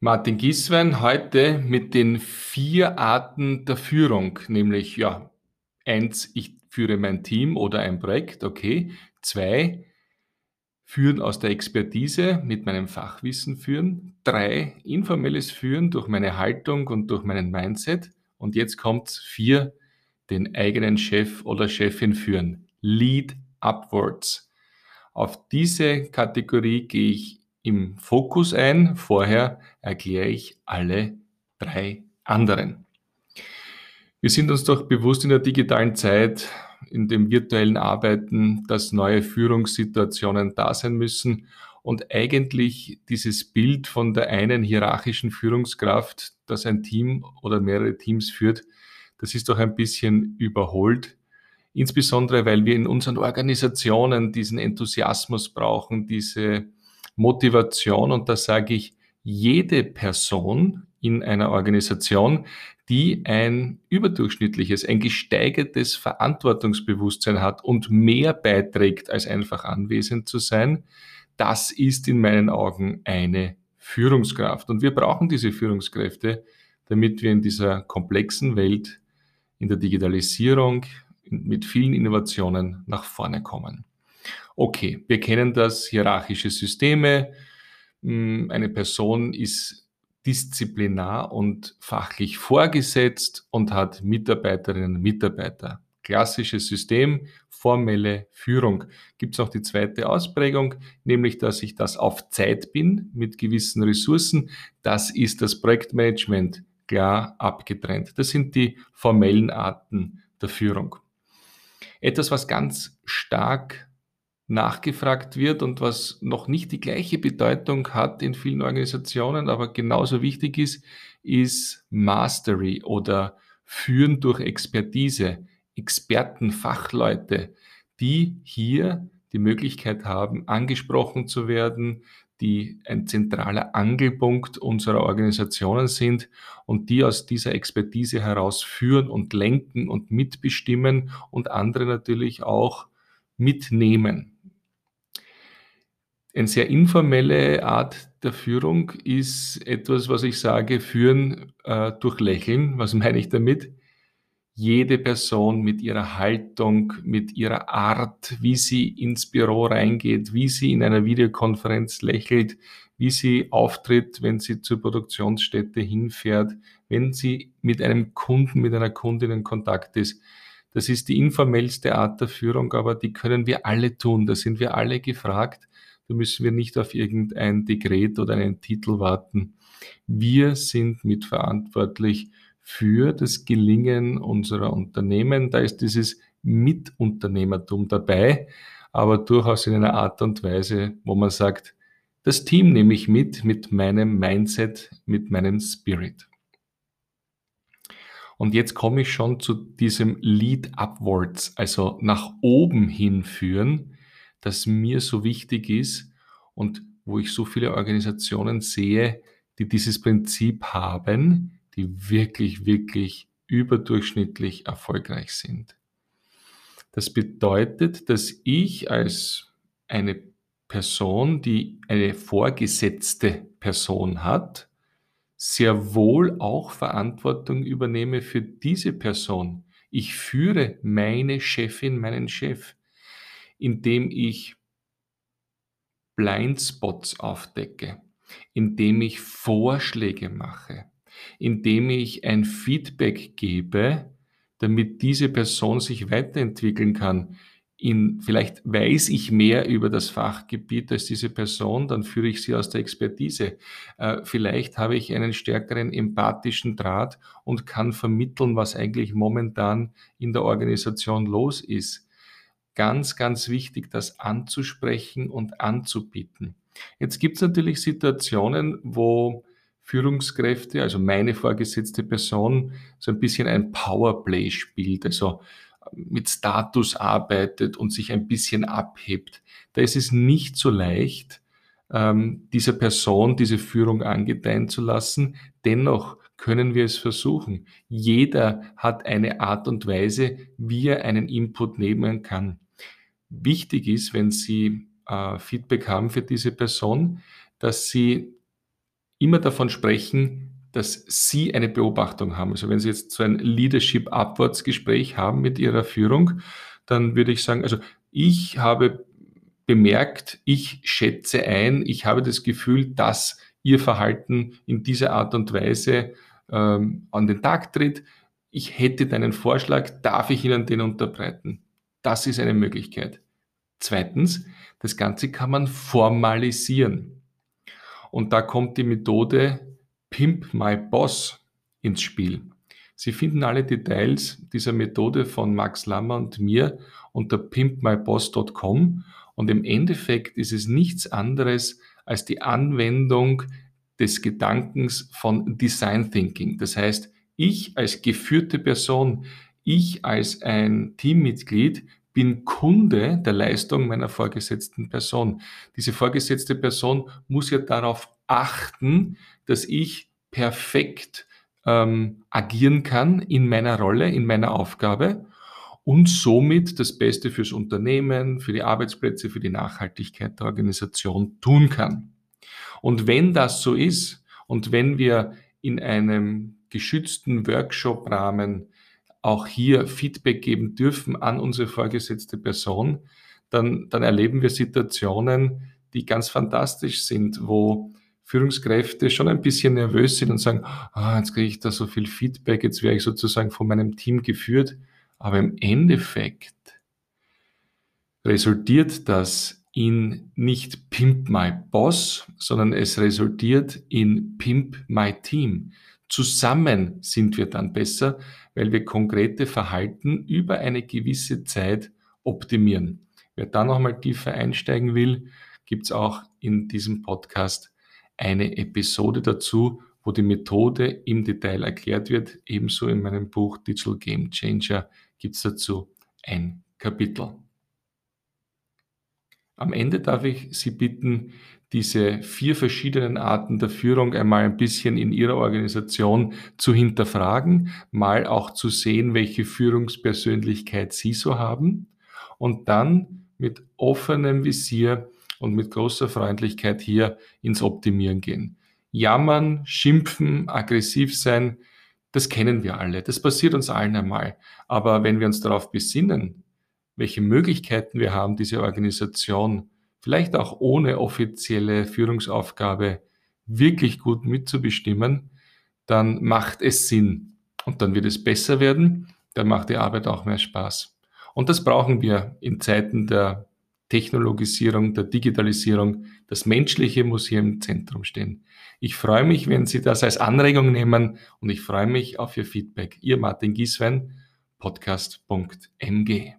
Martin Giswein heute mit den vier Arten der Führung, nämlich ja, eins, ich führe mein Team oder ein Projekt, okay. Zwei, führen aus der Expertise mit meinem Fachwissen führen. Drei, informelles Führen durch meine Haltung und durch meinen Mindset. Und jetzt kommt vier, den eigenen Chef oder Chefin führen. Lead upwards. Auf diese Kategorie gehe ich im Fokus ein. Vorher erkläre ich alle drei anderen. Wir sind uns doch bewusst in der digitalen Zeit, in dem virtuellen Arbeiten, dass neue Führungssituationen da sein müssen und eigentlich dieses Bild von der einen hierarchischen Führungskraft, das ein Team oder mehrere Teams führt, das ist doch ein bisschen überholt. Insbesondere, weil wir in unseren Organisationen diesen Enthusiasmus brauchen, diese Motivation und da sage ich, jede Person in einer Organisation, die ein überdurchschnittliches, ein gesteigertes Verantwortungsbewusstsein hat und mehr beiträgt, als einfach anwesend zu sein, das ist in meinen Augen eine Führungskraft. Und wir brauchen diese Führungskräfte, damit wir in dieser komplexen Welt, in der Digitalisierung, mit vielen Innovationen nach vorne kommen. Okay, wir kennen das, hierarchische Systeme. Hm, eine Person ist disziplinar und fachlich vorgesetzt und hat Mitarbeiterinnen und Mitarbeiter. Klassisches System, formelle Führung. Gibt es auch die zweite Ausprägung, nämlich dass ich das auf Zeit bin mit gewissen Ressourcen. Das ist das Projektmanagement klar abgetrennt. Das sind die formellen Arten der Führung. Etwas, was ganz stark nachgefragt wird und was noch nicht die gleiche Bedeutung hat in vielen Organisationen, aber genauso wichtig ist, ist Mastery oder Führen durch Expertise, Experten, Fachleute, die hier die Möglichkeit haben, angesprochen zu werden, die ein zentraler Angelpunkt unserer Organisationen sind und die aus dieser Expertise heraus führen und lenken und mitbestimmen und andere natürlich auch mitnehmen. Eine sehr informelle Art der Führung ist etwas, was ich sage, führen äh, durch Lächeln. Was meine ich damit? Jede Person mit ihrer Haltung, mit ihrer Art, wie sie ins Büro reingeht, wie sie in einer Videokonferenz lächelt, wie sie auftritt, wenn sie zur Produktionsstätte hinfährt, wenn sie mit einem Kunden, mit einer Kundin in Kontakt ist. Das ist die informellste Art der Führung, aber die können wir alle tun. Da sind wir alle gefragt. Da müssen wir nicht auf irgendein Dekret oder einen Titel warten. Wir sind mitverantwortlich für das Gelingen unserer Unternehmen. Da ist dieses Mitunternehmertum dabei, aber durchaus in einer Art und Weise, wo man sagt, das Team nehme ich mit, mit meinem Mindset, mit meinem Spirit. Und jetzt komme ich schon zu diesem Lead Upwards, also nach oben hinführen das mir so wichtig ist und wo ich so viele Organisationen sehe, die dieses Prinzip haben, die wirklich, wirklich überdurchschnittlich erfolgreich sind. Das bedeutet, dass ich als eine Person, die eine vorgesetzte Person hat, sehr wohl auch Verantwortung übernehme für diese Person. Ich führe meine Chefin, meinen Chef indem ich Blindspots aufdecke, indem ich Vorschläge mache, indem ich ein Feedback gebe, damit diese Person sich weiterentwickeln kann. In, vielleicht weiß ich mehr über das Fachgebiet als diese Person, dann führe ich sie aus der Expertise. Äh, vielleicht habe ich einen stärkeren empathischen Draht und kann vermitteln, was eigentlich momentan in der Organisation los ist ganz, ganz wichtig, das anzusprechen und anzubieten. Jetzt gibt es natürlich Situationen, wo Führungskräfte, also meine vorgesetzte Person, so ein bisschen ein Powerplay spielt, also mit Status arbeitet und sich ein bisschen abhebt. Da ist es nicht so leicht, ähm, dieser Person diese Führung angedeihen zu lassen. Dennoch können wir es versuchen. Jeder hat eine Art und Weise, wie er einen Input nehmen kann wichtig ist, wenn Sie äh, Feedback haben für diese Person, dass Sie immer davon sprechen, dass Sie eine Beobachtung haben. Also wenn Sie jetzt so ein Leadership-Abwärtsgespräch haben mit Ihrer Führung, dann würde ich sagen, also ich habe bemerkt, ich schätze ein, ich habe das Gefühl, dass Ihr Verhalten in dieser Art und Weise ähm, an den Tag tritt. Ich hätte deinen Vorschlag, darf ich Ihnen den unterbreiten? Das ist eine Möglichkeit. Zweitens, das Ganze kann man formalisieren. Und da kommt die Methode Pimp My Boss ins Spiel. Sie finden alle Details dieser Methode von Max Lammer und mir unter pimpmyboss.com und im Endeffekt ist es nichts anderes als die Anwendung des Gedankens von Design Thinking. Das heißt, ich als geführte Person, ich als ein Teammitglied bin Kunde der Leistung meiner vorgesetzten Person. Diese vorgesetzte Person muss ja darauf achten, dass ich perfekt ähm, agieren kann in meiner Rolle, in meiner Aufgabe und somit das Beste fürs Unternehmen, für die Arbeitsplätze, für die Nachhaltigkeit der Organisation tun kann. Und wenn das so ist und wenn wir in einem geschützten Workshop-Rahmen auch hier Feedback geben dürfen an unsere vorgesetzte Person, dann, dann erleben wir Situationen, die ganz fantastisch sind, wo Führungskräfte schon ein bisschen nervös sind und sagen, ah, jetzt kriege ich da so viel Feedback, jetzt wäre ich sozusagen von meinem Team geführt. Aber im Endeffekt resultiert das in nicht Pimp My Boss, sondern es resultiert in Pimp My Team. Zusammen sind wir dann besser, weil wir konkrete Verhalten über eine gewisse Zeit optimieren. Wer da nochmal tiefer einsteigen will, gibt es auch in diesem Podcast eine Episode dazu, wo die Methode im Detail erklärt wird. Ebenso in meinem Buch Digital Game Changer gibt es dazu ein Kapitel. Am Ende darf ich Sie bitten, diese vier verschiedenen Arten der Führung einmal ein bisschen in Ihrer Organisation zu hinterfragen, mal auch zu sehen, welche Führungspersönlichkeit Sie so haben und dann mit offenem Visier und mit großer Freundlichkeit hier ins Optimieren gehen. Jammern, schimpfen, aggressiv sein, das kennen wir alle. Das passiert uns allen einmal. Aber wenn wir uns darauf besinnen, welche Möglichkeiten wir haben, diese Organisation vielleicht auch ohne offizielle Führungsaufgabe wirklich gut mitzubestimmen, dann macht es Sinn. Und dann wird es besser werden, dann macht die Arbeit auch mehr Spaß. Und das brauchen wir in Zeiten der Technologisierung, der Digitalisierung. Das Menschliche muss hier im Zentrum stehen. Ich freue mich, wenn Sie das als Anregung nehmen und ich freue mich auf Ihr Feedback. Ihr Martin Gieswein, podcast.mg.